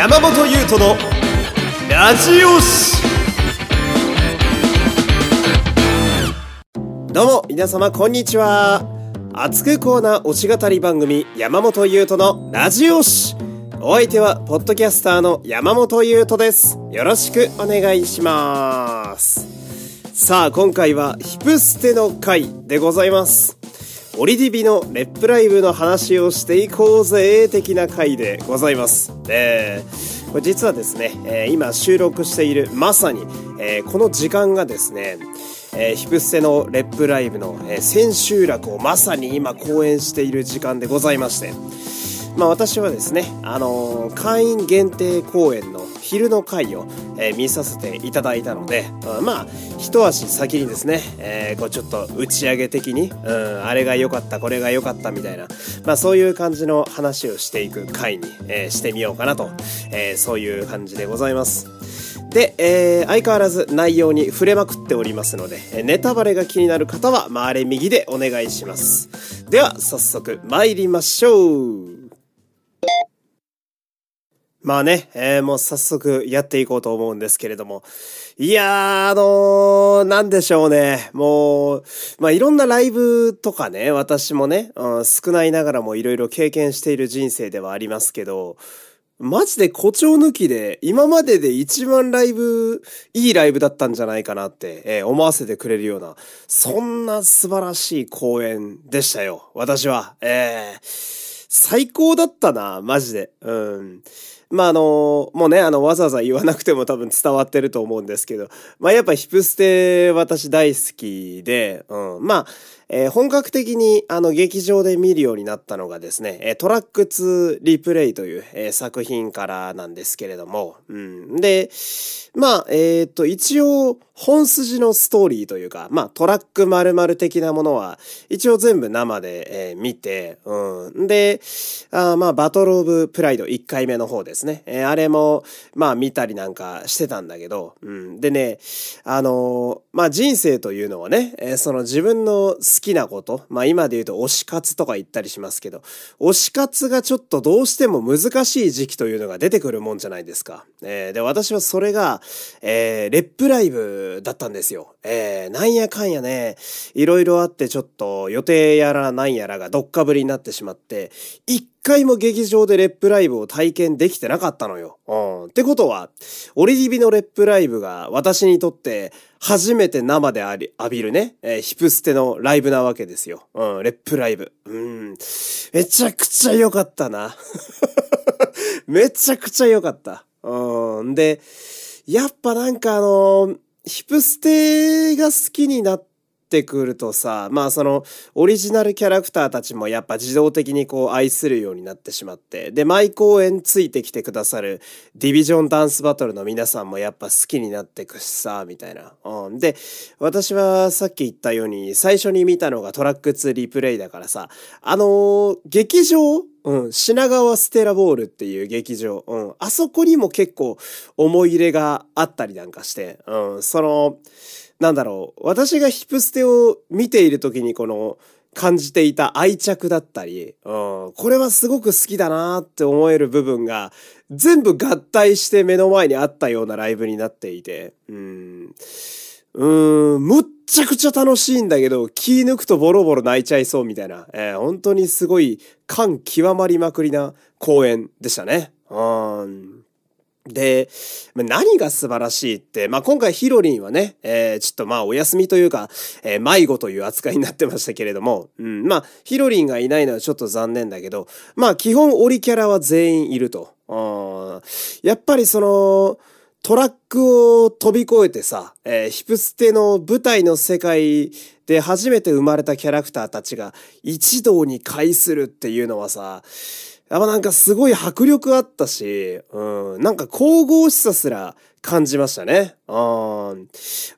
山本優斗のラジオシどうも皆様こんにちは。熱くコーナー推し語り番組山本優斗のラジオシお相手はポッドキャスターの山本優斗です。よろしくお願いします。さあ今回はヒプステの回でございます。オリディビのレップライブの話をしていこうぜ的な回でございます。えー、これ実はですね、えー、今収録しているまさに、えー、この時間がですね、えー、ヒプステのレップライブの、えー、千秋楽をまさに今公演している時間でございまして、まあ、私はですね、あのー、会員限定公演の昼の回を、えー、見させていただいたので、うん、まあ一足先にですね、えー、こうちょっと打ち上げ的に、うん、あれが良かったこれが良かったみたいな、まあ、そういう感じの話をしていく回に、えー、してみようかなと、えそういう感じでございます。で、えー、相変わらず内容に触れまくっておりますので、ネタバレが気になる方は回れ右でお願いします。では、早速参りましょう。まあね、えー、もう早速やっていこうと思うんですけれども。いやー、あのー、なんでしょうね。もう、まあいろんなライブとかね、私もね、うん、少ないながらもいろいろ経験している人生ではありますけど、マジで誇張抜きで、今までで一番ライブ、いいライブだったんじゃないかなって、えー、思わせてくれるような、そんな素晴らしい公演でしたよ。私は。えー、最高だったな、マジで。うん。まああのもうねあのわざわざ言わなくても多分伝わってると思うんですけどまあやっぱヒプステ私大好きで、うん、まあえー、本格的にあの劇場で見るようになったのがですね、トラック2リプレイという、えー、作品からなんですけれども、うん、で、まあ、えっ、と、一応、本筋のストーリーというか、まあ、トラック〇〇的なものは、一応全部生で、えー、見て、うん。で、あまあ、バトルオブプライド1回目の方ですね。えー、あれも、まあ、見たりなんかしてたんだけど、うん。でね、あの、まあ、人生というのはね、えー、その自分の好好きなこと、まあ今で言うと推し活とか言ったりしますけど、推し活がちょっとどうしても難しい時期というのが出てくるもんじゃないですか。えー、で、私はそれが、えー、レップライブだったんですよ。えー、なんやかんやね、いろいろあってちょっと予定やらなんやらがどっかぶりになってしまって、一回も劇場でレップライブを体験できてなかったのよ。うん。ってことは、オリディビのレップライブが私にとって初めて生で浴びるね、えー、ヒプステのライブなわけですよ。うん、レップライブ。うん。めちゃくちゃ良かったな。めちゃくちゃ良かった。うん。で、やっぱなんかあのー、ヒプステが好きになっってくるとさまあそのオリジナルキャラクターたちもやっぱ自動的にこう愛するようになってしまってで毎公演ついてきてくださるディビジョンダンスバトルの皆さんもやっぱ好きになってくしさみたいな。うん、で私はさっき言ったように最初に見たのがトラック2リプレイだからさあのー、劇場うん、品川ステラボールっていう劇場、うん、あそこにも結構思い入れがあったりなんかして、うん、そのなんだろう私がヒプステを見ている時にこの感じていた愛着だったり、うん、これはすごく好きだなって思える部分が全部合体して目の前にあったようなライブになっていて、うん、うん、むっちゃくちゃ楽しいんだけど、気抜くとボロボロ泣いちゃいそうみたいな、えー、本当にすごい感極まりまくりな公演でしたね。うん。で、何が素晴らしいって、まあ、今回ヒロリンはね、えー、ちょっとまあお休みというか、えー、迷子という扱いになってましたけれども、うん、まあヒロリンがいないのはちょっと残念だけど、まあ基本オリキャラは全員いると。うんやっぱりその、トラックを飛び越えてさ、えー、ヒプステの舞台の世界で初めて生まれたキャラクターたちが一堂に会するっていうのはさ、やっぱなんかすごい迫力あったし、うん、なんか神々しさすら感じましたね。うん、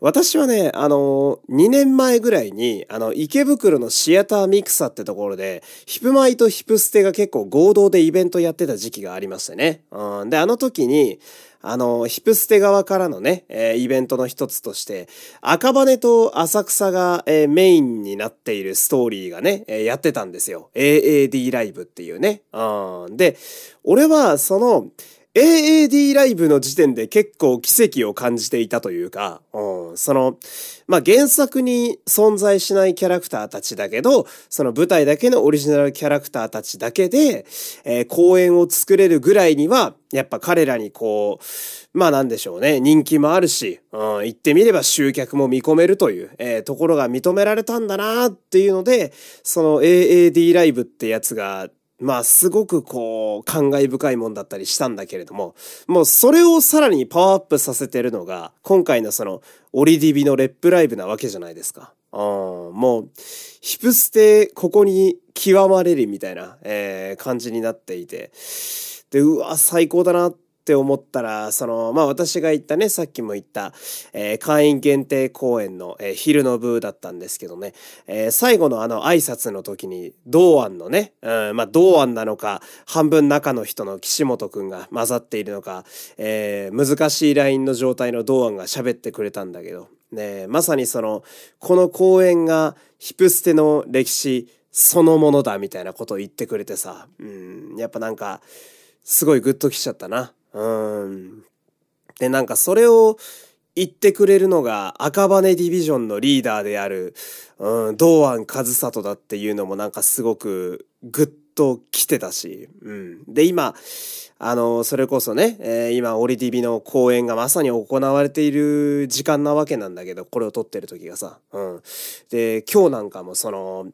私はね、あの、2年前ぐらいに、あの、池袋のシアターミクサってところで、ヒプマイとヒプステが結構合同でイベントやってた時期がありましたね。うん、で、あの時に、あの、ヒプステ側からのね、えー、イベントの一つとして、赤羽と浅草が、えー、メインになっているストーリーがね、えー、やってたんですよ。AAD ライブっていうね。うん、で、俺はその、AAD ライブの時点で結構奇跡を感じていたというか、うん、その、まあ、原作に存在しないキャラクターたちだけど、その舞台だけのオリジナルキャラクターたちだけで、えー、公演を作れるぐらいには、やっぱ彼らにこう、まあなんでしょうね、人気もあるし、うん、言ってみれば集客も見込めるという、えー、ところが認められたんだなっていうので、その AAD ライブってやつがまあすごくこう感慨深いもんだったりしたんだけれども、もうそれをさらにパワーアップさせてるのが、今回のそのオリディビのレップライブなわけじゃないですか。うん、もう、ヒプステここに極まれるみたいな、えー、感じになっていて、で、うわ、最高だなっって思ったら、その、まあ私が言ったね、さっきも言った、えー、会員限定公演の、えー、昼の部だったんですけどね、えー、最後のあの挨拶の時に、同案のね、うん、まあ同案なのか、半分中の人の岸本くんが混ざっているのか、え、難しいラインの状態の同案が喋ってくれたんだけど、ね、まさにその、この公演がヒプステの歴史そのものだみたいなことを言ってくれてさ、うん、やっぱなんか、すごいグッときちゃったな。うん。で、なんかそれを言ってくれるのが赤羽ディビジョンのリーダーである、うん、堂安和里だっていうのもなんかすごくグッと来てたし、うん。で、今、あの、それこそね、えー、今、オリディビの公演がまさに行われている時間なわけなんだけど、これを撮ってる時がさ、うん。で、今日なんかもその、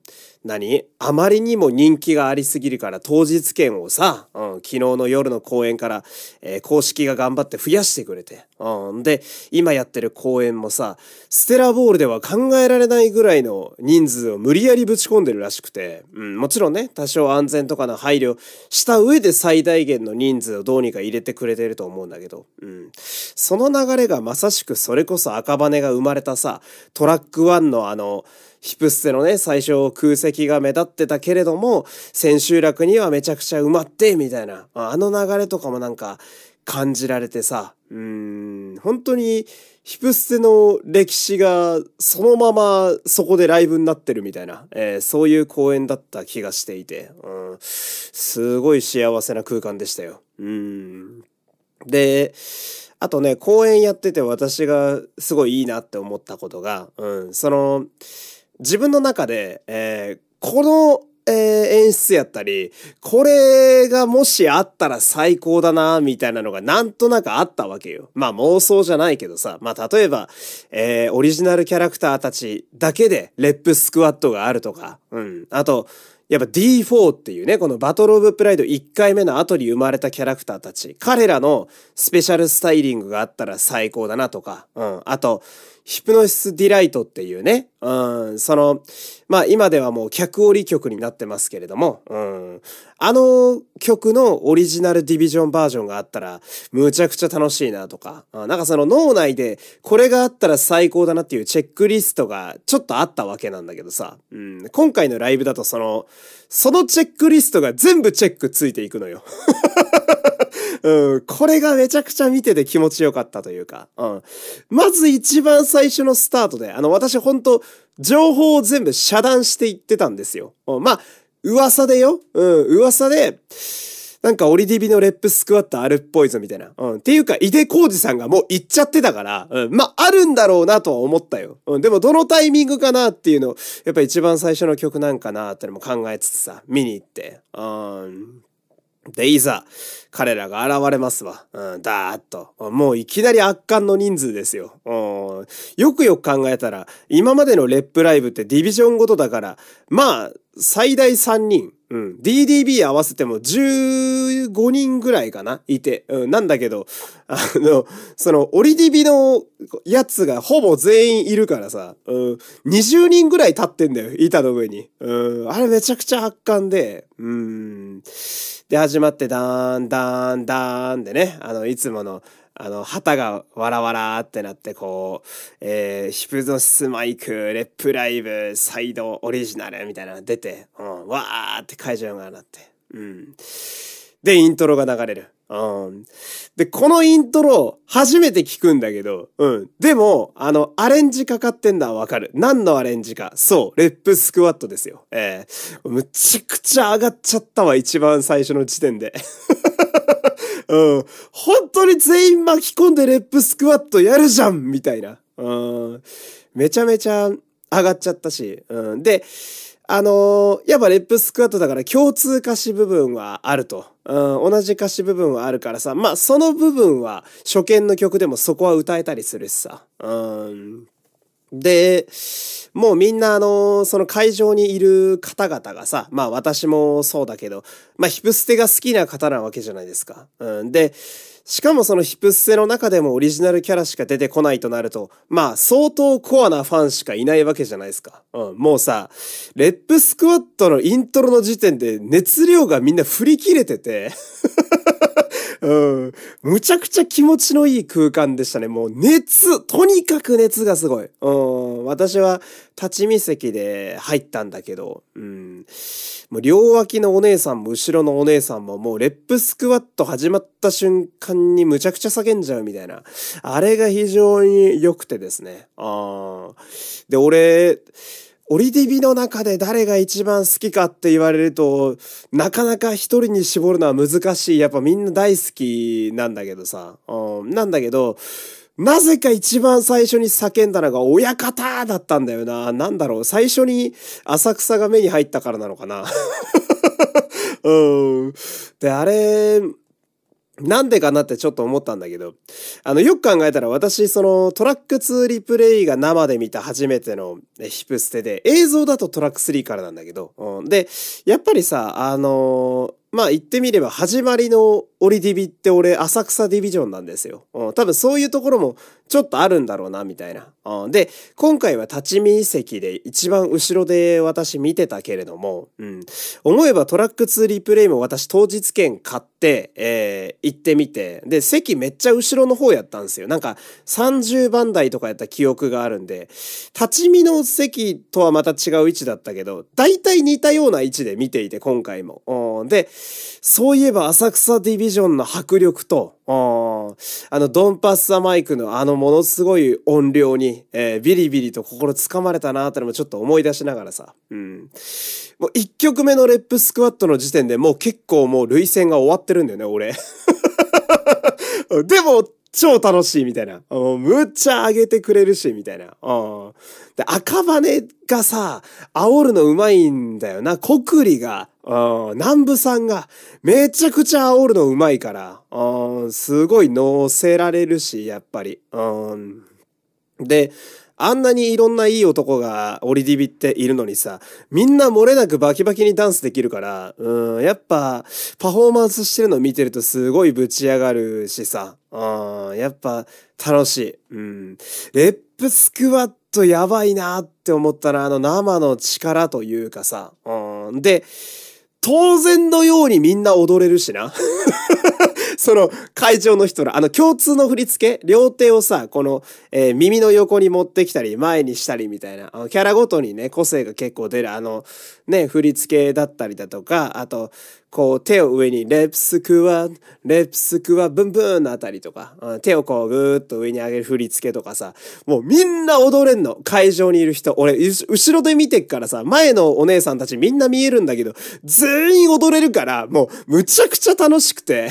何？あまりにも人気がありすぎるから当日券をさ、うん、昨日の夜の公演から、えー、公式が頑張って増やしてくれて、うん、で、今やってる公演もさ、ステラボールでは考えられないぐらいの人数を無理やりぶち込んでるらしくて、うん、もちろんね、多少安全とかの配慮した上で最大限の人数人数をどうにか入れてくれてると思うんだけど、うん、その流れがまさしくそれこそ赤羽が生まれたさ、トラック1のあの、ヒプステのね、最初空席が目立ってたけれども、千秋楽にはめちゃくちゃ埋まって、みたいな、あの流れとかもなんか感じられてさ、うん、本当にヒプステの歴史がそのままそこでライブになってるみたいな、えー、そういう公演だった気がしていて、うん、すごい幸せな空間でしたよ。うん、で、あとね、公演やってて私がすごいいいなって思ったことが、うん、その、自分の中で、えー、この、えー、演出やったり、これがもしあったら最高だな、みたいなのがなんとなくあったわけよ。まあ妄想じゃないけどさ、まあ例えば、えー、オリジナルキャラクターたちだけでレップスクワットがあるとか、うん。あと、やっぱ D4 っていうね、このバトルオブプライド1回目の後に生まれたキャラクターたち、彼らのスペシャルスタイリングがあったら最高だなとか、うん。あと、ヒプノシスディライトっていうね、うん、その、まあ今ではもう客折り曲になってますけれども、うん、あの曲のオリジナルディビジョンバージョンがあったら、むちゃくちゃ楽しいなとか、なんかその脳内でこれがあったら最高だなっていうチェックリストがちょっとあったわけなんだけどさ、うん、今回のライブだとその、そのチェックリストが全部チェックついていくのよ。うん、これがめちゃくちゃ見てて気持ちよかったというか、うん。まず一番最初のスタートで、あの、私ほんと、情報を全部遮断していってたんですよ。うん、まあ、噂でよ。うん、噂で、なんかオリディビのレップスクワットあるっぽいぞみたいな。うん。っていうか、井出浩二さんがもう行っちゃってたから、うん。まあ、あるんだろうなとは思ったよ。うん。でも、どのタイミングかなっていうの、やっぱ一番最初の曲なんかなってのも考えつつさ、見に行って。うん。で、いざ、彼らが現れますわ。うん、だーっと。もういきなり圧巻の人数ですよ。うん、よくよく考えたら、今までのレップライブってディビジョンごとだから、まあ、最大3人。うん。DDB 合わせても15人ぐらいかないて。うん。なんだけど、あの、その、オリディビのやつがほぼ全員いるからさ、うん。20人ぐらい立ってんだよ。板の上に。うん。あれめちゃくちゃ圧巻で、うん。で、始まってダーン、ダーン、ダーンでね、あの、いつもの、あの、旗がわらわらってなって、こう、えー、ヒプノシスマイク、レップライブ、サイドオリジナルみたいなのが出て、うん、わーって会場がなって、うん。で、イントロが流れる。うん。で、このイントロ、初めて聞くんだけど、うん。でも、あの、アレンジかかってんのはわかる。何のアレンジか。そう、レップスクワットですよ。ええー、むちゃくちゃ上がっちゃったわ、一番最初の時点で。うん。本当に全員巻き込んでレップスクワットやるじゃんみたいな。うん。めちゃめちゃ上がっちゃったし。うん。で、あのー、やっぱレップスクワットだから共通歌詞部分はあると。うん、同じ歌詞部分はあるからさ、まあその部分は初見の曲でもそこは歌えたりするしさ。うん。で、もうみんなあの、その会場にいる方々がさ、まあ私もそうだけど、まあヒプステが好きな方なわけじゃないですか。うん。で、しかもそのヒプステの中でもオリジナルキャラしか出てこないとなると、まあ相当コアなファンしかいないわけじゃないですか。うん、もうさ、レップスクワットのイントロの時点で熱量がみんな振り切れてて うん。むちゃくちゃ気持ちのいい空間でしたね。もう熱、とにかく熱がすごい。うん。私は立ち見席で入ったんだけど、うん。もう両脇のお姉さんも後ろのお姉さんももうレップスクワット始まった瞬間にむちゃくちゃ叫んじゃうみたいな。あれが非常に良くてですね。あで、俺、オリディビの中で誰が一番好きかって言われると、なかなか一人に絞るのは難しい。やっぱみんな大好きなんだけどさ。うん、なんだけど、なぜか一番最初に叫んだのが親方だったんだよな。なんだろう。最初に浅草が目に入ったからなのかな。うん。で、あれ、なんでかなってちょっと思ったんだけど、あの、よく考えたら私、そのトラック2リプレイが生で見た初めてのヒプステで、映像だとトラック3からなんだけど、うん、で、やっぱりさ、あのー、まあ言ってみれば始まりのオリディビって俺浅草ディビジョンなんですよ。うん、多分そういうところもちょっとあるんだろうなみたいな。うん、で、今回は立ち見席で一番後ろで私見てたけれども、うん、思えばトラック2リプレイも私当日券買って、えー、行ってみて、で、席めっちゃ後ろの方やったんですよ。なんか30番台とかやった記憶があるんで、立ち見の席とはまた違う位置だったけど、大体似たような位置で見ていて今回も。うん、で、そういえば浅草ディビジョンの迫力と、あのドンパッサマイクのあのものすごい音量に、えー、ビリビリと心つかまれたなーってのもちょっと思い出しながらさ。うん。もう一曲目のレップスクワットの時点でもう結構もう累戦が終わってるんだよね、俺。でも、超楽しいみたいな。むっちゃ上げてくれるし、みたいな。で、赤羽がさ、煽るのうまいんだよな。コクリが、南部さんがめちゃくちゃ煽るのうまいから、すごい乗せられるし、やっぱり。で、あんなにいろんないい男がオリディビっているのにさ、みんな漏れなくバキバキにダンスできるから、うん、やっぱ、パフォーマンスしてるの見てるとすごいぶち上がるしさ、うん、やっぱ楽しい。うん。レップスクワットやばいなって思ったら、あの生の力というかさ、うん。で、当然のようにみんな踊れるしな。その会場の人ら、あの共通の振り付け、両手をさ、この、えー、耳の横に持ってきたり、前にしたりみたいな、あのキャラごとにね、個性が結構出る、あの、ね、振り付けだったりだとか、あと、こう手を上にレプスクワ、レプスクワ、ブンブンのあたりとか、うん手をこうぐーっと上に上げる振り付けとかさ、もうみんな踊れんの。会場にいる人。俺、後ろで見てっからさ、前のお姉さんたちみんな見えるんだけど、全員踊れるから、もうむちゃくちゃ楽しくて。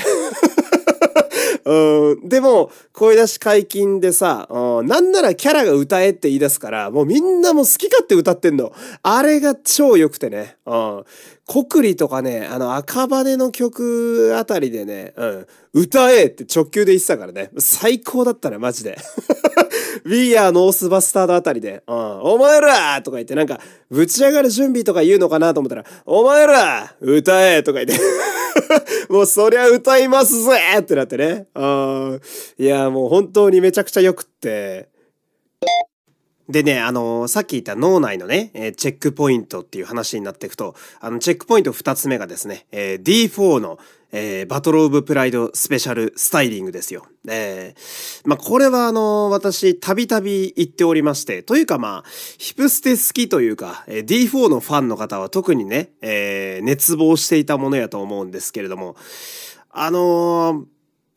うん、でも、声出し解禁でさ、うん、なんならキャラが歌えって言い出すから、もうみんなも好き勝手歌ってんの。あれが超良くてね。うん。コクリとかね、あの赤羽の曲あたりでね、うん、歌えって直球で言ってたからね。最高だったね、マジで。We are North Bastard あたりで、うん、お前らとか言ってなんか、ぶち上がる準備とか言うのかなと思ったら、お前ら歌えとか言って。もうそりゃ歌いますぜってなってね。あいや、もう本当にめちゃくちゃ良くって。でね、あのー、さっき言った脳内のね、えー、チェックポイントっていう話になっていくと、あの、チェックポイント二つ目がですね、えー、D4 の、えー、バトルオブプライドスペシャルスタイリングですよ。えー、まあ、これはあの、私、たびたび言っておりまして、というかまあ、ヒプステ好きというか、えー、D4 のファンの方は特にね、えー、熱望していたものやと思うんですけれども、あの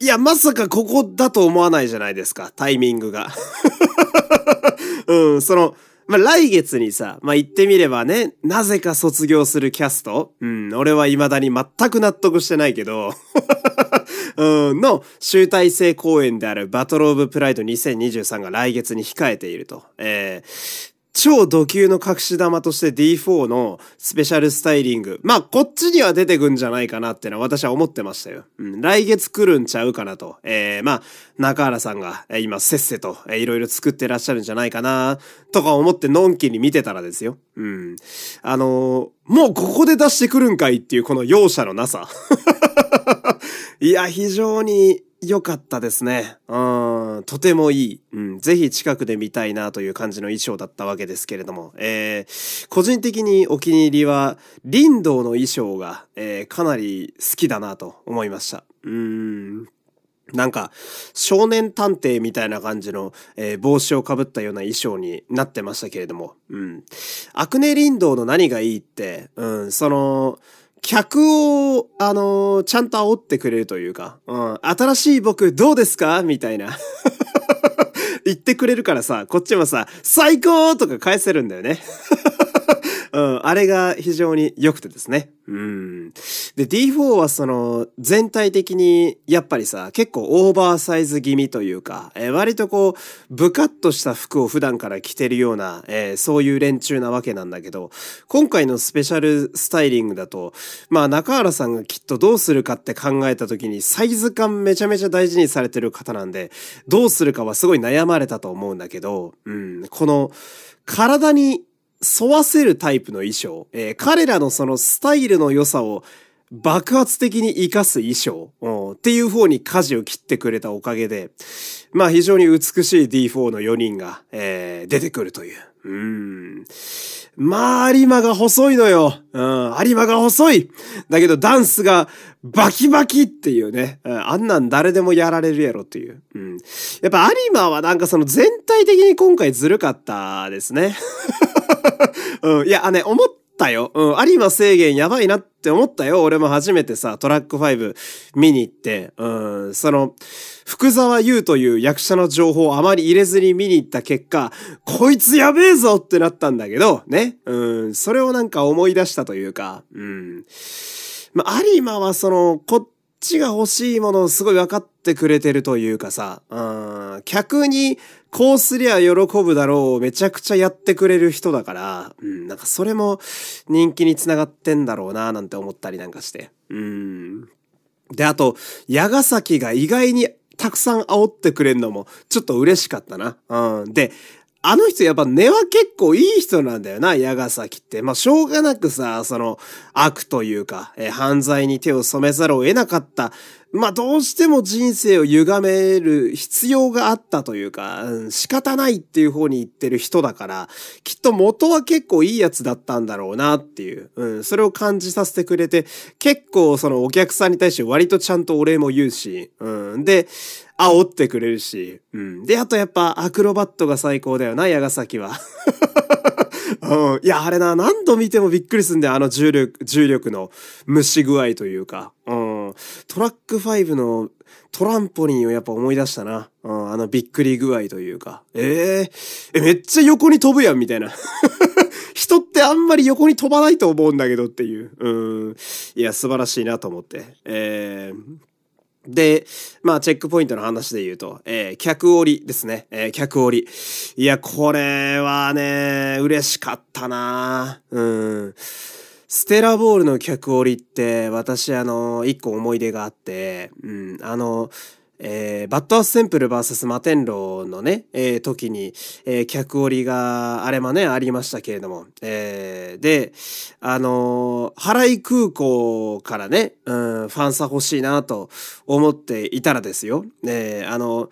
ー、いや、まさかここだと思わないじゃないですか、タイミングが。うん、その、まあ、来月にさ、まあ、言ってみればね、なぜか卒業するキャストうん、俺は未だに全く納得してないけど、うん、の集大成公演であるバトルオブプライド2023が来月に控えていると。えー、超ド級の隠し玉として D4 のスペシャルスタイリング。まあ、こっちには出てくんじゃないかなってのは私は思ってましたよ。うん、来月来るんちゃうかなと。えー、まあ、中原さんが今せっせといろいろ作ってらっしゃるんじゃないかなとか思ってのんきに見てたらですよ。うん。あのー、もうここで出してくるんかいっていうこの容赦のなさ。いや、非常に良かったですね。うん、とてもいい。うん、ぜひ近くで見たいなという感じの衣装だったわけですけれども、えー、個人的にお気に入りは、林道の衣装が、えー、かなり好きだなと思いました。うん。なんか、少年探偵みたいな感じの、えー、帽子をかぶったような衣装になってましたけれども、うん。アクネ林道の何がいいって、うん、その、客を、あのー、ちゃんと煽ってくれるというか、うん、新しい僕どうですか？みたいな。言ってくれるからさ、こっちもさ、最高とか返せるんだよね。うん、あれが非常に良くてですね。うん。で、D4 はその、全体的に、やっぱりさ、結構オーバーサイズ気味というか、えー、割とこう、ブカッとした服を普段から着てるような、えー、そういう連中なわけなんだけど、今回のスペシャルスタイリングだと、まあ中原さんがきっとどうするかって考えた時に、サイズ感めちゃめちゃ大事にされてる方なんで、どうするかはすごい悩まれたと思うんだけど、うん、この、体に沿わせるタイプの衣装、えー、彼らのそのスタイルの良さを爆発的に活かす衣装、っていう方に舵を切ってくれたおかげで、まあ非常に美しい D4 の4人が、えー、出てくるという。うん。まあ、有馬が細いのよ。うん、有馬が細い。だけどダンスがバキバキっていうね。あんなん誰でもやられるやろっていう。うん。やっぱ有馬はなんかその全体的に今回ずるかったですね。うん、いや、あね、思ったよ。うん、有馬制限やばいなって思ったよ。俺も初めてさ、トラック5見に行って、うん、その、福沢優という役者の情報をあまり入れずに見に行った結果、こいつやべえぞってなったんだけど、ね。うん、それをなんか思い出したというか、うん。まあ、有馬はその、こっちが欲しいものをすごい分かってくれてるというかさ、うん、客にこうすりゃ喜ぶだろうめちゃくちゃやってくれる人だから、うん、なんかそれも人気につながってんだろうななんて思ったりなんかして。うん。で、あと、矢ヶ崎が意外にたくさん煽ってくれるのもちょっと嬉しかったな。うん。で、あの人やっぱ根は結構いい人なんだよな、矢ヶ崎って。まあ、しょうがなくさ、その、悪というか、え犯罪に手を染めざるを得なかったまあどうしても人生を歪める必要があったというか、うん、仕方ないっていう方に言ってる人だから、きっと元は結構いいやつだったんだろうなっていう、うん、それを感じさせてくれて、結構そのお客さんに対して割とちゃんとお礼も言うし、うん、で、煽ってくれるし、うん。で、あとやっぱアクロバットが最高だよな、矢ヶ崎は。うん。いや、あれな、何度見てもびっくりすんだよ、あの重力、重力の蒸し具合というか。うん。トラック5のトランポリンをやっぱ思い出したな。うん。あのびっくり具合というか。ええー、え、めっちゃ横に飛ぶやん、みたいな。人ってあんまり横に飛ばないと思うんだけどっていう。うん。いや、素晴らしいなと思って。えー、で、まあ、チェックポイントの話で言うと、えー、客折りですね。えー、客折り。いや、これはね、嬉しかったなうん。ステラボールの客折りって、私、あの、一個思い出があって、うん、あの、えー、バッドアスセンプル VS マテンローのね、えー、時に、えー、客折りがあれもね、ありましたけれども、えー、で、あのー、原井空港からね、うん、ファンサ欲しいなと思っていたらですよ、えー、あの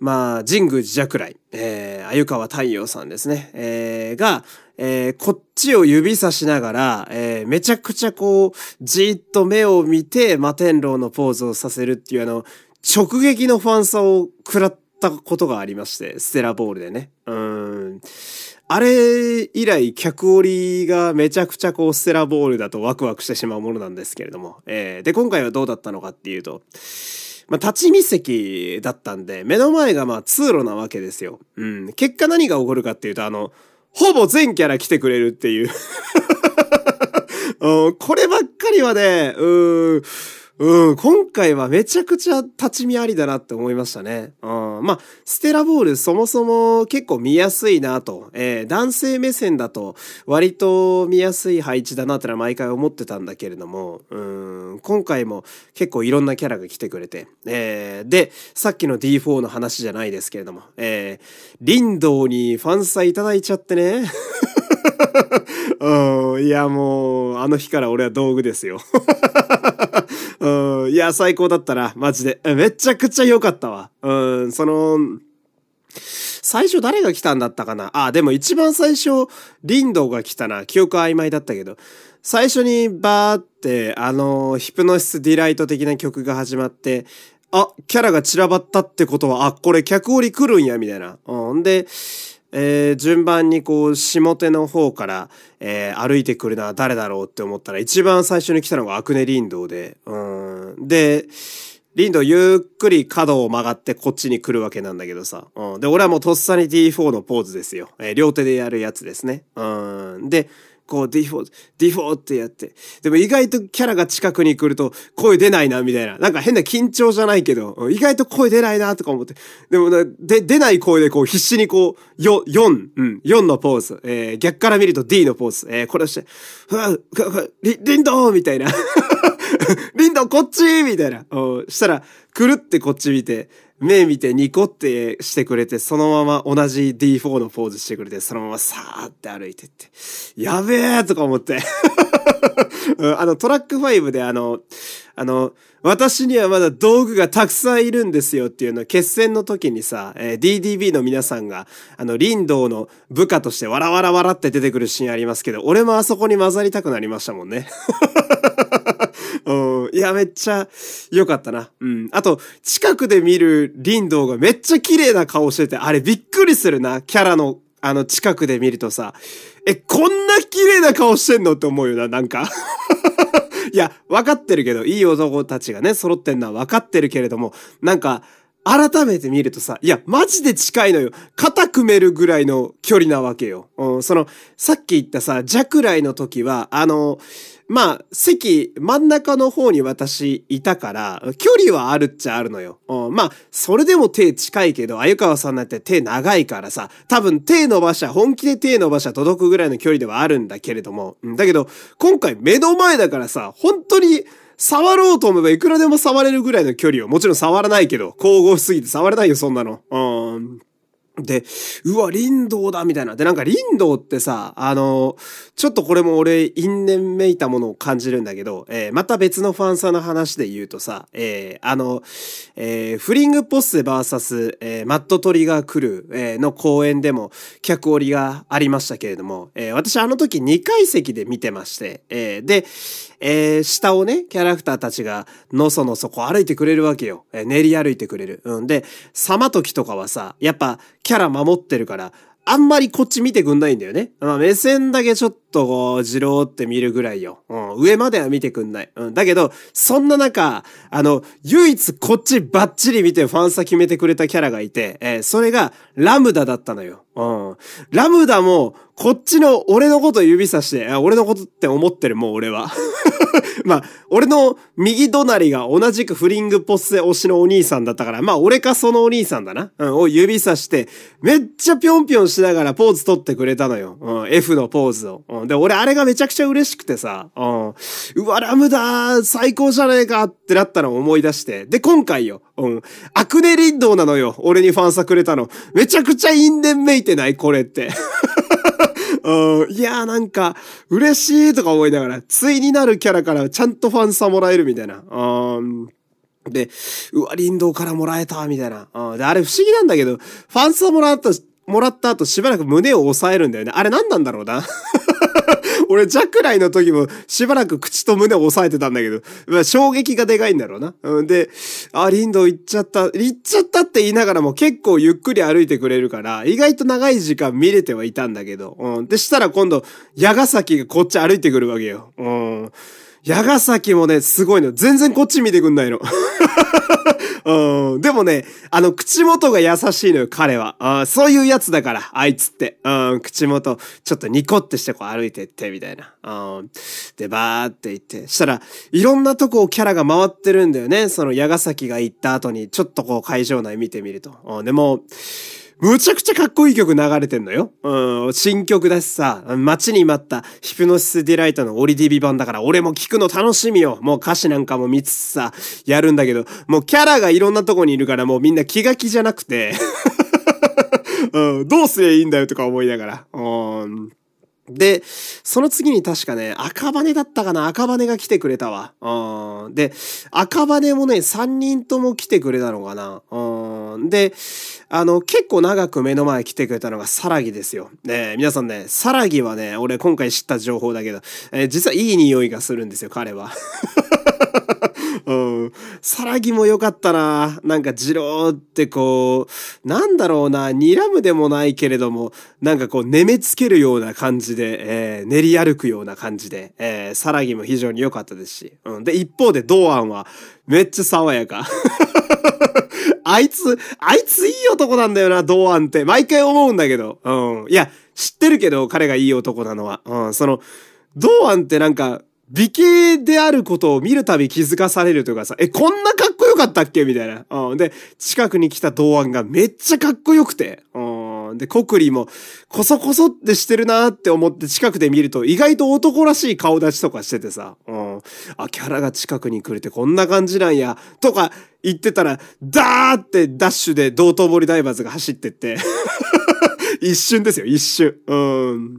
まあ、神宮寺弱来、えー、鮎川太陽さんですね、えー、が、えー、こっちを指さしながら、えー、めちゃくちゃこう、じーっと目を見て、摩天楼のポーズをさせるっていうあの、直撃のファンサを食らったことがありまして、ステラボールでね。うん。あれ以来、客折りがめちゃくちゃこう、ステラボールだとワクワクしてしまうものなんですけれども。えー、で、今回はどうだったのかっていうと、まあ、立ち見席だったんで、目の前がまあ通路なわけですよ。うん。結果何が起こるかっていうと、あの、ほぼ全キャラ来てくれるっていう うん。こればっかりはね、うん。うん、今回はめちゃくちゃ立ち見ありだなって思いましたね。うん、まあ、ステラボールそもそも結構見やすいなと、えー、男性目線だと割と見やすい配置だなってのは毎回思ってたんだけれども、うん、今回も結構いろんなキャラが来てくれて、えー、で、さっきの D4 の話じゃないですけれども、えー、リンドウにファンサいただいちゃってね。うん、いやもう、あの日から俺は道具ですよ。うん、いや、最高だったな、マジで。めちゃくちゃ良かったわ。うん、その、最初誰が来たんだったかな？あ、でも一番最初、リンドウが来たな。記憶曖昧だったけど。最初にバーって、あの、ヒプノシスディライト的な曲が始まって、あ、キャラが散らばったってことは、あ、これ客折り来るんや、みたいな。うん。で、えー、順番にこう、下手の方から、えー、歩いてくるのは誰だろうって思ったら、一番最初に来たのがアクネ林道で、うん。で、林道ゆっくり角を曲がってこっちに来るわけなんだけどさ。うん。で、俺はもうとっさに D4 のポーズですよ。えー、両手でやるやつですね。うん。で、こう D4、D4 ってやって。でも意外とキャラが近くに来ると声出ないな、みたいな。なんか変な緊張じゃないけど、意外と声出ないな、とか思って。でもで、出ない声でこう必死にこう、よ、4、うん、4のポーズ。えー、逆から見ると D のポーズ。えー、これをして、ふわ、リ、リンドーみたいな。リンドこっち？みたいな。したら、くるってこっち見て、目見てニコってしてくれて、そのまま同じ D4 のポーズしてくれて、そのままさーって歩いてって、やべえとか思って。あの、トラック5であの、あの、私にはまだ道具がたくさんいるんですよっていうの決戦の時にさ、えー、DDB の皆さんが、あの、林道の部下としてわらわらわらって出てくるシーンありますけど、俺もあそこに混ざりたくなりましたもんね。いや、めっちゃ良かったな。うん。あと、近くで見る林道がめっちゃ綺麗な顔してて、あれびっくりするな。キャラの、あの、近くで見るとさ、え、こんな綺麗な顔してんのって思うよな、なんか。いや、分かってるけど、いい男たちがね、揃ってんのは分かってるけれども、なんか、改めて見るとさ、いや、マジで近いのよ。肩組めるぐらいの距離なわけよ。うん、その、さっき言ったさ、弱来の時は、あの、まあ、席、真ん中の方に私いたから、距離はあるっちゃあるのよ。うん、まあ、それでも手近いけど、鮎川さんなんて手長いからさ、多分手伸ばしゃ、本気で手伸ばしゃ届くぐらいの距離ではあるんだけれども、うん、だけど、今回目の前だからさ、本当に、触ろうと思えばいくらでも触れるぐらいの距離を。もちろん触らないけど、神々しすぎて触れないよ、そんなの。うん。で、うわ、林道だみたいな。で、なんか林道ってさ、あの、ちょっとこれも俺、因縁めいたものを感じるんだけど、えー、また別のファンさんの話で言うとさ、えー、あの、えー、フリングポッセバーサス、えー、マットトリガークルー、えー、の公演でも客折りがありましたけれども、えー、私あの時2階席で見てまして、えー、で、えー、下をね、キャラクターたちがのそのそこ歩いてくれるわけよ。えー、練り歩いてくれる。うん。で、サマトキとかはさ、やっぱキャラ守ってるから、あんまりこっち見てくんないんだよね。まあ、目線だけちょっとこう、じろーって見るぐらいよ。うん、上までは見てくんない。うん、だけど、そんな中、あの、唯一こっちバッチリ見てファンサ決めてくれたキャラがいて、えー、それがラムダだったのよ。うん。ラムダも、こっちの俺のこと指さして、俺のことって思ってる、もう俺は。まあ、俺の右隣が同じくフリングポッセ推しのお兄さんだったから、まあ、俺かそのお兄さんだな。うん、を指さして、めっちゃぴょんぴょんしながらポーズ取ってくれたのよ。うん、F のポーズを。うん、で、俺あれがめちゃくちゃ嬉しくてさ、うん、うわ、ラムダ最高じゃねえかってなったのを思い出して。で、今回よ。うん。アクネリンドウなのよ。俺にファンサくれたの。めちゃくちゃ因縁めいてないこれって。うん、いやーなんか、嬉しいとか思いながら、ついになるキャラからちゃんとファンサもらえるみたいな。うん。で、うわ、林道からもらえた、みたいな。うん。で、あれ不思議なんだけど、ファンサもらった、もらった後しばらく胸を押さえるんだよね。あれ何なんだろうな。俺、ジャックライの時もしばらく口と胸を押さえてたんだけど、まあ、衝撃がでかいんだろうな。うん、で、あ、リンド行っちゃった、行っちゃったって言いながらも結構ゆっくり歩いてくれるから、意外と長い時間見れてはいたんだけど、うん。で、したら今度、矢ヶ崎がこっち歩いてくるわけよ。うん。矢ヶ崎もね、すごいの。全然こっち見てくんないの。うん。でもね、あの、口元が優しいのよ、彼は。あそういうやつだから、あいつって。うん、口元、ちょっとニコってしてこう歩いてって、みたいな。うん。で、バーって行って。したら、いろんなとこをキャラが回ってるんだよね。その、矢ヶ崎が行った後に、ちょっとこう会場内見てみると。うん、でも、むちゃくちゃかっこいい曲流れてんのよ。うん、新曲だしさ、待ちに待ったヒプノシスディライトのオリディビ版だから俺も聴くの楽しみよ。もう歌詞なんかも見つつさ、やるんだけど、もうキャラがいろんなとこにいるからもうみんな気が気じゃなくて うん、どうすりゃいいんだよとか思いながら。うんで、その次に確かね、赤羽だったかな赤羽が来てくれたわ。うん。で、赤羽もね、3人とも来てくれたのかな。うん。で、あの、結構長く目の前来てくれたのがサラギですよ。ね皆さんね、サラギはね、俺今回知った情報だけど、えー、実はいい匂いがするんですよ、彼は。うん。さらぎも良かったな。なんか、じろーってこう、なんだろうな、睨むでもないけれども、なんかこう、寝目つけるような感じで、えー、練り歩くような感じで、えー、さらぎも非常に良かったですし。うん。で、一方で、堂安は、めっちゃ爽やか。あいつ、あいついい男なんだよな、堂安って。毎回思うんだけど。うん。いや、知ってるけど、彼がいい男なのは。うん。その、堂安ってなんか、美形であることを見るたび気づかされるというかさ、え、こんなかっこよかったっけ？みたいな。うん。で、近くに来た童話がめっちゃかっこよくて。う。で、コクリも、こそこそってしてるなって思って近くで見ると、意外と男らしい顔立ちとかしててさ。うん。あ、キャラが近くに来るってこんな感じなんや。とか言ってたら、ダーってダッシュで道頓堀ダイバーズが走ってって 一瞬ですよ、一瞬。うん。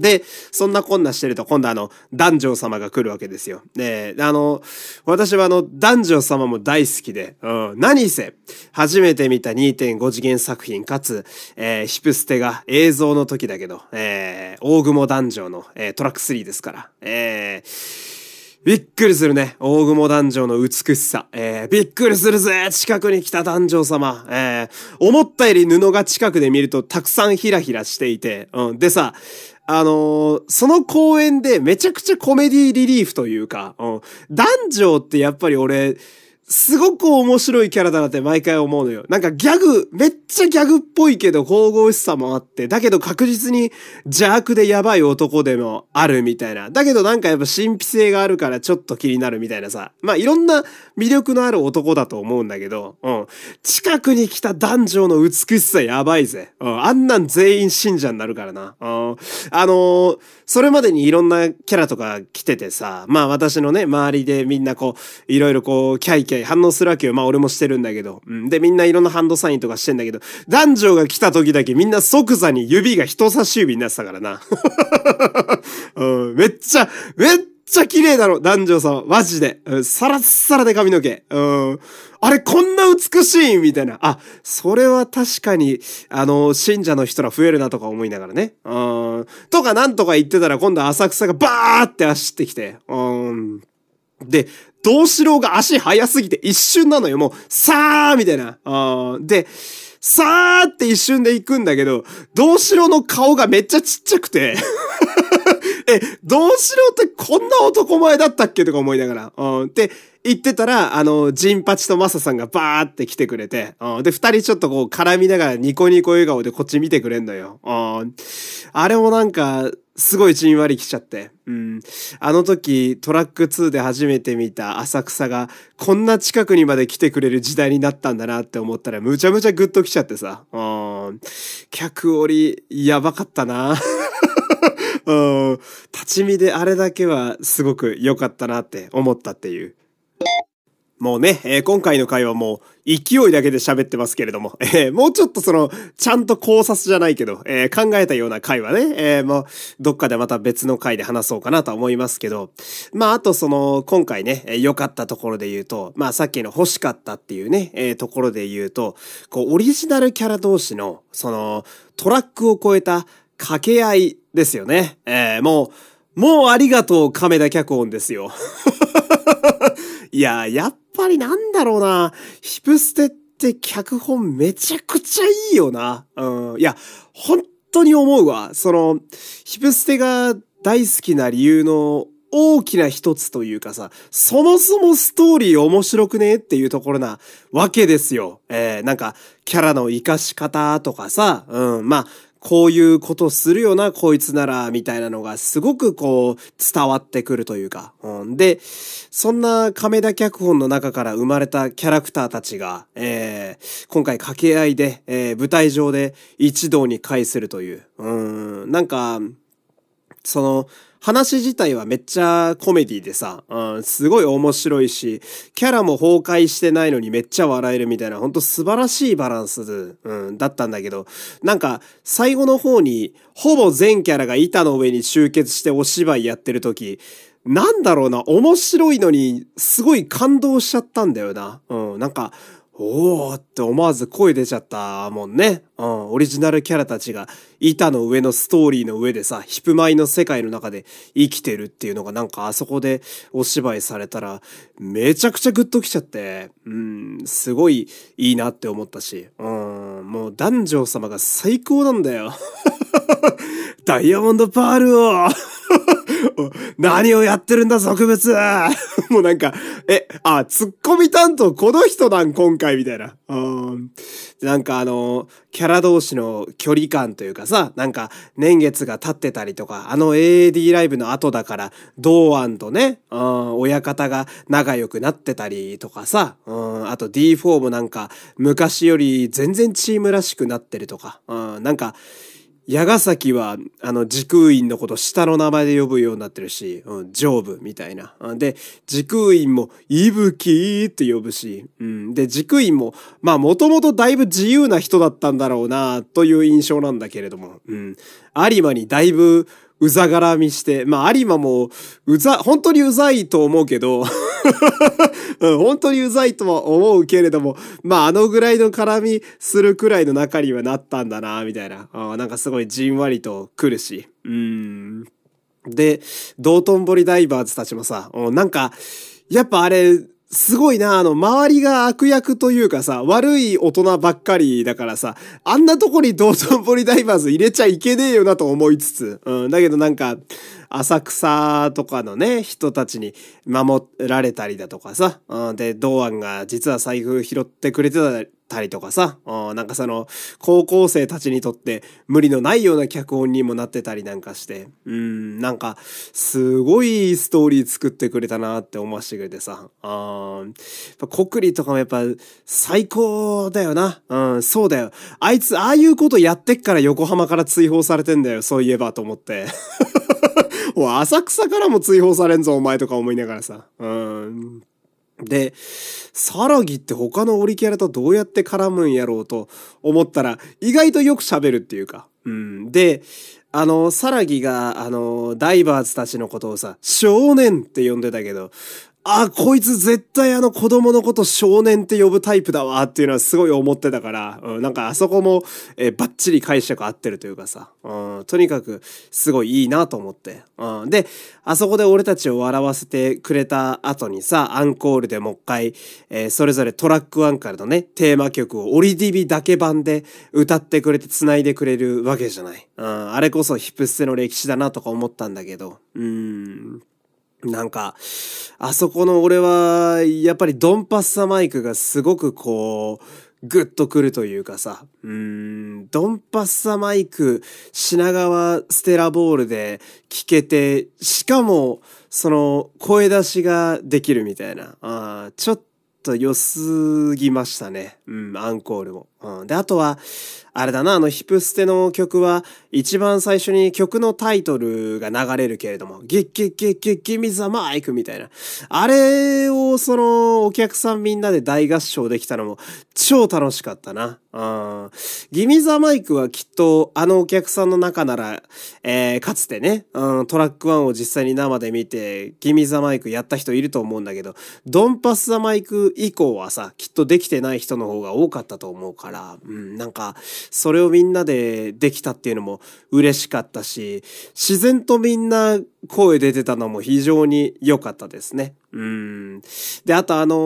で、そんなこんなしてると、今度あの、男女様が来るわけですよ。で、あの、私はあの、男女様も大好きで、うん、何せ、初めて見た2.5次元作品、かつ、えー、ヒプステが映像の時だけど、えー、大雲男女の、えー、トラック3ですから、えー、びっくりするね。大雲男女の美しさ。えー、びっくりするぜ近くに来た男女様。えー、思ったより布が近くで見るとたくさんヒラヒラしていて。うん。でさ、あのー、その公演でめちゃくちゃコメディリリーフというか、うん、男女ってやっぱり俺、すごく面白いキャラだなって毎回思うのよ。なんかギャグ、めっちゃギャグっぽいけど神々しさもあって、だけど確実に邪悪でやばい男でもあるみたいな。だけどなんかやっぱ神秘性があるからちょっと気になるみたいなさ。まあいろんな魅力のある男だと思うんだけど、うん。近くに来た男女の美しさやばいぜ。うん。あんなん全員信者になるからな。うん。あのー、それまでにいろんなキャラとか来ててさ、まあ私のね、周りでみんなこう、いろいろこう、キャイキャイ反応するわけよ。まあ俺もしてるんだけど。うん。で、みんないろんなハンドサインとかしてんだけど、男女が来た時だけみんな即座に指が人差し指になってたからな。うん。めっちゃ、めっちゃ綺麗だろ、男女さん。マジで。うん、サラッサラで髪の毛。うん。あれ、こんな美しいみたいな。あ、それは確かに、あの、信者の人ら増えるなとか思いながらね。うん。とかなんとか言ってたら今度浅草がバーって走ってきて。うん。で、道志郎が足速すぎて一瞬なのよ。もう、さーみたいな。あで、さーって一瞬で行くんだけど、道志郎の顔がめっちゃちっちゃくて え、道志郎ってこんな男前だったっけとか思いながら。うん。で、言ってたら、あの、ジンパチとマサさんがバーって来てくれて、うん。で、二人ちょっとこう絡みながらニコニコ笑顔でこっち見てくれんのよ。うん。あれもなんか、すごいじんわり来ちゃって。うん。あの時、トラック2で初めて見た浅草が、こんな近くにまで来てくれる時代になったんだなって思ったら、むちゃむちゃグッと来ちゃってさ。うん。客折り、やばかったな。うん。立ち見であれだけはすごく良かったなって思ったっていう。もうね、えー、今回の回はもう勢いだけで喋ってますけれども、えー、もうちょっとその、ちゃんと考察じゃないけど、えー、考えたような回はね、えもうどっかでまた別の回で話そうかなと思いますけど、まああとその、今回ね、良、かったところで言うと、まあさっきの欲しかったっていうね、えところで言うと、こうオリジナルキャラ同士の、その、トラックを超えた掛け合いですよね。えもう、もうありがとう亀田脚本ですよ。いや、やっぱりなんだろうな。ヒプステって脚本めちゃくちゃいいよな。うん。いや、本当に思うわ。その、ヒプステが大好きな理由の大きな一つというかさ、そもそもストーリー面白くねっていうところなわけですよ。えー、なんか、キャラの活かし方とかさ、うん、まあ、こういうことするよな、こいつなら、みたいなのがすごくこう、伝わってくるというか。うん、で、そんな亀田脚本の中から生まれたキャラクターたちが、えー、今回掛け合いで、えー、舞台上で一堂に会するという。うん、なんか、その、話自体はめっちゃコメディでさ、うん、すごい面白いし、キャラも崩壊してないのにめっちゃ笑えるみたいな、ほんと素晴らしいバランス、うん、だったんだけど、なんか、最後の方に、ほぼ全キャラが板の上に集結してお芝居やってる時、なんだろうな、面白いのに、すごい感動しちゃったんだよな。うん、なんか、おーって思わず声出ちゃったもんね。うん、オリジナルキャラたちが板の上のストーリーの上でさ、ヒップマイの世界の中で生きてるっていうのがなんかあそこでお芝居されたらめちゃくちゃグッときちゃって、うん、すごいいいなって思ったし、うん、もう男女様が最高なんだよ。ダイヤモンドパールを。何をやってるんだ、俗物 もうなんか、え、あ、ツッコミ担当この人なん、今回、みたいな。うん。なんかあの、キャラ同士の距離感というかさ、なんか年月が経ってたりとか、あの AAD ライブの後だから、同案とね、うん、親方が仲良くなってたりとかさ、うん、あと D4 もなんか昔より全然チームらしくなってるとか、うん、なんか、矢ヶ崎は、あの、時空院のこと下の名前で呼ぶようになってるし、うん、ジョーブみたいな。で、時空院も、いぶきって呼ぶし、うん、で、時空院も、まあ、もともとだいぶ自由な人だったんだろうな、という印象なんだけれども、うん、有馬にだいぶ、うざがらみして、まあ、有馬も、うざ、本当にうざいと思うけどうん、本当にうざいとは思うけれども、まあ、あのぐらいの絡みするくらいの中にはなったんだな、みたいな。あなんかすごいじんわりと来るし。うん。で、道頓堀ダイバーズたちもさ、なんか、やっぱあれ、すごいな、あの、周りが悪役というかさ、悪い大人ばっかりだからさ、あんなとこに道頓堀ダイバーズ入れちゃいけねえよなと思いつつ、うん、だけどなんか、浅草とかのね、人たちに守られたりだとかさ、うん、で、道安が実は財布拾ってくれてたりとかさ、うん、なんかその、高校生たちにとって無理のないような脚本にもなってたりなんかして、うん、なんか、すごいストーリー作ってくれたなって思わせてくれてさ、あ国立とかもやっぱ最高だよな。うん、そうだよ。あいつ、ああいうことやってっから横浜から追放されてんだよ、そういえばと思って。もう浅草からも追放されんぞ、お前とか思いながらさ。うん。で、サラギって他のオリキャラとどうやって絡むんやろうと思ったら、意外とよく喋るっていうか。うん。で、あの、サラギが、あの、ダイバーズたちのことをさ、少年って呼んでたけど、あ、こいつ絶対あの子供のこと少年って呼ぶタイプだわっていうのはすごい思ってたから、うん、なんかあそこも、えー、バッチリ解釈合ってるというかさ、うん、とにかくすごいいいなと思って。うん、で、あそこで俺たちを笑わせてくれた後にさ、アンコールでもう一回、えー、それぞれトラック1からのね、テーマ曲をオリディビだけ版で歌ってくれて繋いでくれるわけじゃない。うん、あれこそヒップステの歴史だなとか思ったんだけど、うん。なんか、あそこの俺は、やっぱりドンパッサマイクがすごくこう、グッとくるというかさ、うーん、ドンパッサマイク、品川ステラボールで聞けて、しかも、その、声出しができるみたいな、あちょっと良すぎましたね。うん、アンコールも。うん、で、あとは、あれだな、あのヒプステの曲は、一番最初に曲のタイトルが流れるけれども、ゲッゲッゲッゲッゲミザマイクみたいな。あれを、その、お客さんみんなで大合唱できたのも、超楽しかったな。うん。ギミザマイクはきっと、あのお客さんの中なら、えー、かつてね、うん、トラック1を実際に生で見て、ギミザマイクやった人いると思うんだけど、ドンパスザマイク以降はさ、きっとできてない人の方が多かったと思うから、からうん、なんか、それをみんなでできたっていうのも嬉しかったし、自然とみんな声出てたのも非常に良かったですね。うん。で、あとあの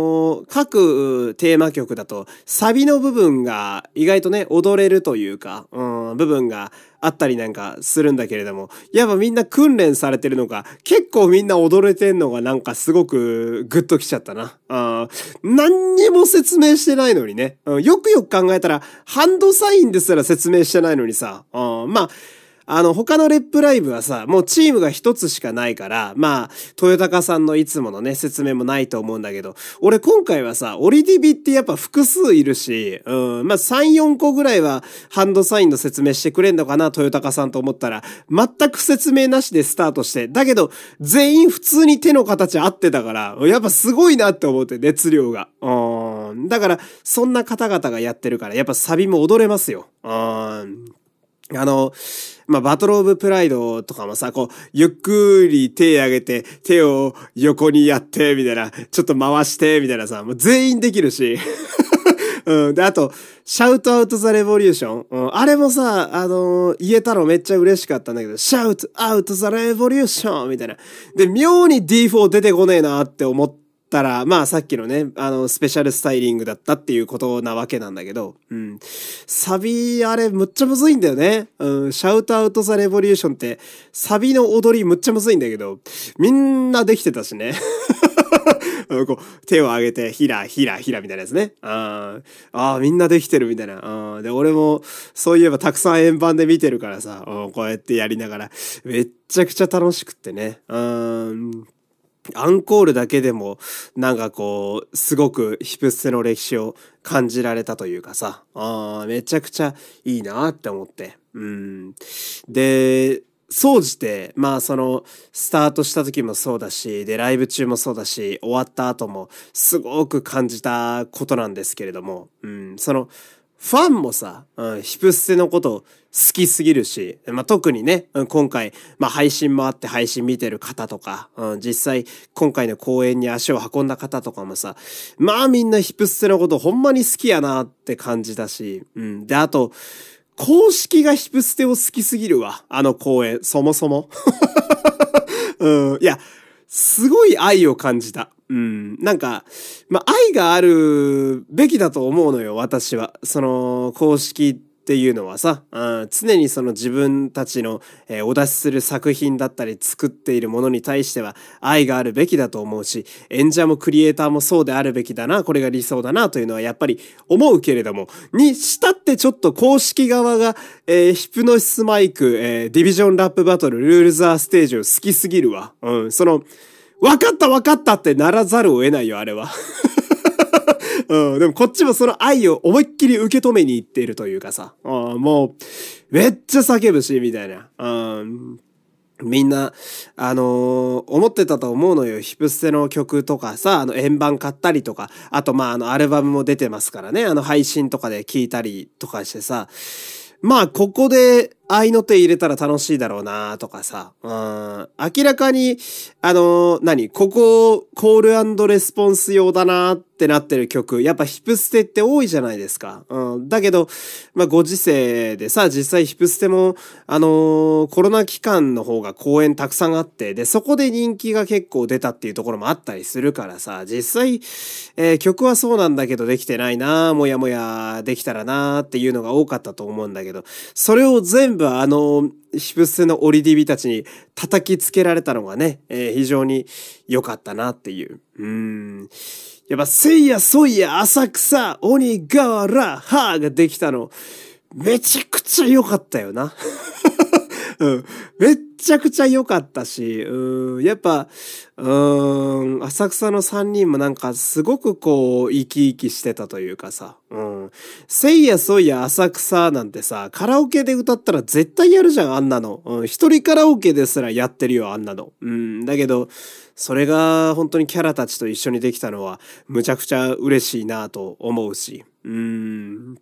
ー、各テーマ曲だと、サビの部分が意外とね、踊れるというか、うん、の、部分があったりなんかするんだけれども、やっぱみんな訓練されてるのか、結構みんな踊れてんのがなんかすごくグッときちゃったな。あ何にも説明してないのにね、うん。よくよく考えたら、ハンドサインですら説明してないのにさ、あ、まあ、あの、他のレップライブはさ、もうチームが一つしかないから、まあ、トヨタカさんのいつものね、説明もないと思うんだけど、俺今回はさ、オリディビってやっぱ複数いるし、うん、まあ3、4個ぐらいはハンドサインの説明してくれんのかな、トヨタカさんと思ったら、全く説明なしでスタートして、だけど、全員普通に手の形合ってたから、やっぱすごいなって思って、熱量が。うん、だから、そんな方々がやってるから、やっぱサビも踊れますよ。うん。あの、まあ、バトルオブプライドとかもさ、こう、ゆっくり手上げて、手を横にやって、みたいな、ちょっと回して、みたいなさ、もう全員できるし。うん。で、あと、シャウトアウトザレボリューション。うん。あれもさ、あのー、言えたのめっちゃ嬉しかったんだけど、シャウトアウトザレボリューションみたいな。で、妙に D4 出てこねえなって思って、たら、まあさっきのね、あの、スペシャルスタイリングだったっていうことなわけなんだけど、うん。サビ、あれ、むっちゃむずいんだよね。うん、シャウトアウトザレボリューションって、サビの踊りむっちゃむずいんだけど、みんなできてたしね。こう手を上げて、ひら、ひら、ひらみたいなやつね。ああ、みんなできてるみたいな。あで、俺も、そういえばたくさん円盤で見てるからさ、こうやってやりながら、めっちゃくちゃ楽しくってね。うん。アンコールだけでも、なんかこう、すごくヒプステの歴史を感じられたというかさ、あめちゃくちゃいいなって思って。うん。で、総じて、まあその、スタートした時もそうだし、で、ライブ中もそうだし、終わった後も、すごく感じたことなんですけれども、うん、その、ファンもさ、うん、ヒプステのこと好きすぎるし、まあ、特にね、今回、まあ、配信もあって配信見てる方とか、うん、実際今回の公演に足を運んだ方とかもさ、まあみんなヒプステのことほんまに好きやなって感じだし、うん。で、あと、公式がヒプステを好きすぎるわ。あの公演、そもそも。うん、いや、すごい愛を感じた。うん。なんか、まあ、愛があるべきだと思うのよ、私は。その、公式っていうのはさ、うん、常にその自分たちの、えー、お出しする作品だったり作っているものに対しては愛があるべきだと思うし、演者もクリエイターもそうであるべきだな、これが理想だなというのはやっぱり思うけれども、にしたってちょっと公式側が、えー、ヒプノシスマイク、えー、ディビジョンラップバトル、ルールザーステージを好きすぎるわ。うん、その、分かった分かったってならざるを得ないよ、あれは。うん、でもこっちもその愛を思いっきり受け止めに行っているというかさ、うん、もう、めっちゃ叫ぶし、みたいな。うん、みんな、あのー、思ってたと思うのよ。ヒプステの曲とかさ、あの、円盤買ったりとか、あと、まあ、あの、アルバムも出てますからね。あの、配信とかで聞いたりとかしてさ、まあ、ここで愛の手入れたら楽しいだろうなとかさ、うん、明らかに、あの何？ここ、コールレスポンス用だなってなってる曲、やっぱヒプステって多いじゃないですか。うん、だけど、まあ、ご時世でさ、実際ヒプステも、あのー、コロナ期間の方が公演たくさんあって、で、そこで人気が結構出たっていうところもあったりするからさ、実際、えー、曲はそうなんだけどできてないなもやもやできたらなっていうのが多かったと思うんだけど、それを全部あの、ヒプスのオリディビたちに叩きつけられたのがね、えー、非常に良かったなっていう。うん。やっぱ、せいや、そいや、浅草、鬼瓦、はーができたの、めちゃくちゃ良かったよな。うん。めっちゃくちゃ良かったし、うん、やっぱ、うん、浅草の3人もなんかすごくこう、生き生きしてたというかさ、うん。せいやそいや浅草なんてさ、カラオケで歌ったら絶対やるじゃん、あんなの。うん、一人カラオケですらやってるよ、あんなの。うん、だけど、それが本当にキャラたちと一緒にできたのは、むちゃくちゃ嬉しいなと思うし、うん。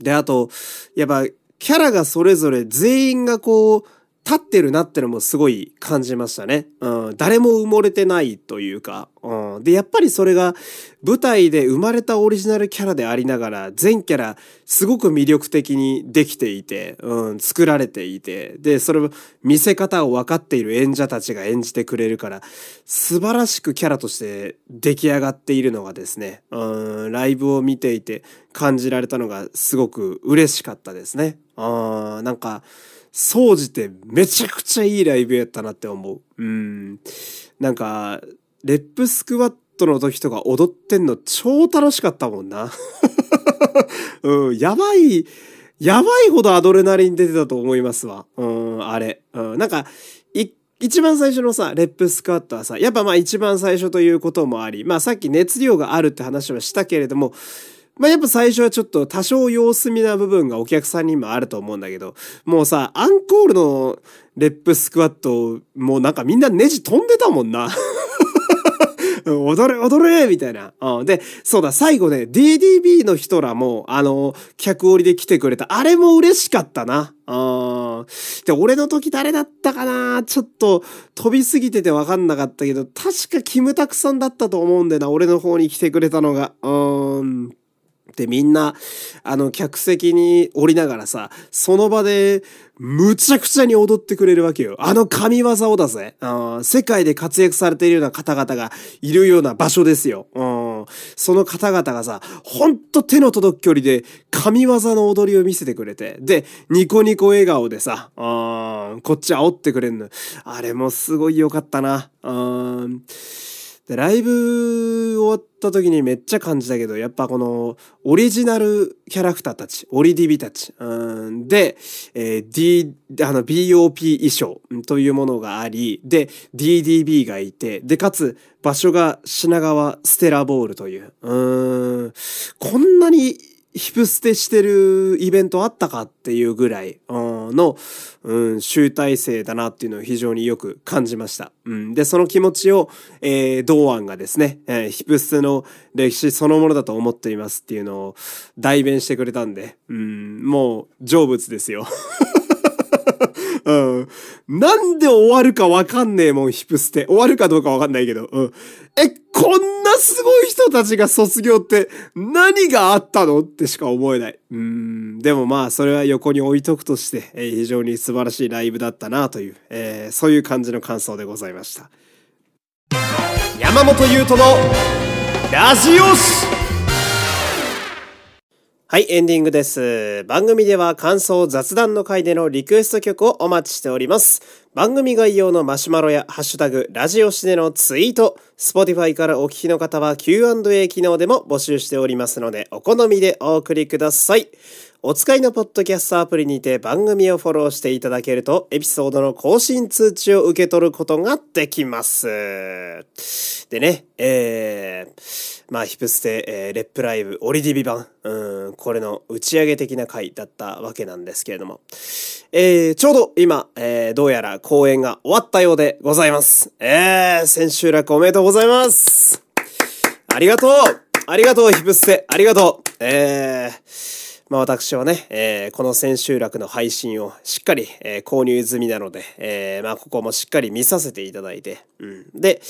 で、あと、やっぱ、キャラがそれぞれ全員がこう、立ってるなってのもすごい感じましたね。うん、誰も埋もれてないというか、うん、で、やっぱりそれが舞台で生まれたオリジナルキャラでありながら、全キャラすごく魅力的にできていて、うん、作られていて、で、それを見せ方を分かっている演者たちが演じてくれるから、素晴らしくキャラとして出来上がっているのがですね、うん、ライブを見ていて感じられたのがすごく嬉しかったですね。あなんか、総じてめちゃくちゃいいライブやったなって思う。うん。なんか、レップスクワットの時とか踊ってんの超楽しかったもんな。うん、やばい、やばいほどアドレナリン出てたと思いますわ。うん、あれ。うん、なんか、一番最初のさ、レップスクワットはさ、やっぱまあ一番最初ということもあり、まあさっき熱量があるって話はしたけれども、まあ、やっぱ最初はちょっと多少様子見な部分がお客さんにもあると思うんだけど、もうさ、アンコールのレップスクワット、もうなんかみんなネジ飛んでたもんな。踊れ踊れみたいな。うん。で、そうだ、最後ね、DDB の人らも、あの、客折りで来てくれた。あれも嬉しかったな。うん。で、俺の時誰だったかな？ちょっと飛びすぎてて分かんなかったけど、確かキムタクさんだったと思うんだよな。俺の方に来てくれたのが。うん。でみんなあの客席に降りながらさその場でむちゃくちゃに踊ってくれるわけよ。あの神業をだぜ。うん、世界で活躍されているような方々がいるような場所ですよ。うん、その方々がさ、ほんと手の届く距離で神業の踊りを見せてくれて、で、ニコニコ笑顔でさ、うん、こっち煽ってくれんの。あれもすごい良かったな。うんで、ライブ終わった時にめっちゃ感じたけど、やっぱこのオリジナルキャラクターたち、オリディビたち、うん、で、えー、D、あの BOP 衣装というものがあり、で、DDB がいて、で、かつ場所が品川ステラボールという、うん、こんなにヒプステしてるイベントあったかっていうぐらいの、うん、集大成だなっていうのを非常によく感じました。うん、で、その気持ちを、えー、道安がですね、えー、ヒプステの歴史そのものだと思っていますっていうのを代弁してくれたんで、うん、もう成仏ですよ。うん。なんで終わるかわかんねえもん、ヒプステ。終わるかどうかわかんないけど。うん。え、こんなすごい人たちが卒業って何があったのってしか思えない。うん。でもまあ、それは横に置いとくとして、え、非常に素晴らしいライブだったなという、えー、そういう感じの感想でございました。山本優斗のラジオシはい、エンディングです。番組では感想雑談の回でのリクエスト曲をお待ちしております。番組概要のマシュマロやハッシュタグ、ラジオシネのツイート、Spotify からお聞きの方は Q&A 機能でも募集しておりますので、お好みでお送りください。お使いのポッドキャストアプリにて番組をフォローしていただけるとエピソードの更新通知を受け取ることができます。でね、えー、まあヒプステ、えー、レップライブオリディビ版、うん、これの打ち上げ的な回だったわけなんですけれども、えー、ちょうど今、えー、どうやら公演が終わったようでございます。えー、千秋楽おめでとうございます。ありがとう。ありがとうヒプステ。ありがとう。えー、まあ私はね、えー、この千秋楽の配信をしっかり、えー、購入済みなので、えー、まあここもしっかり見させていただいて、うん。で、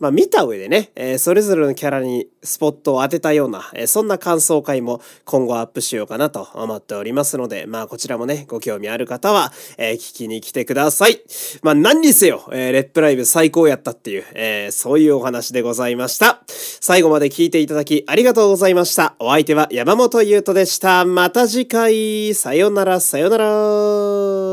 まあ見た上でね、え、それぞれのキャラにスポットを当てたような、え、そんな感想会も今後アップしようかなと思っておりますので、まあこちらもね、ご興味ある方は、え、聞きに来てください。まあ何にせよ、え、レップライブ最高やったっていう、え、そういうお話でございました。最後まで聞いていただきありがとうございました。お相手は山本優斗でした。また次回、さよなら、さよなら。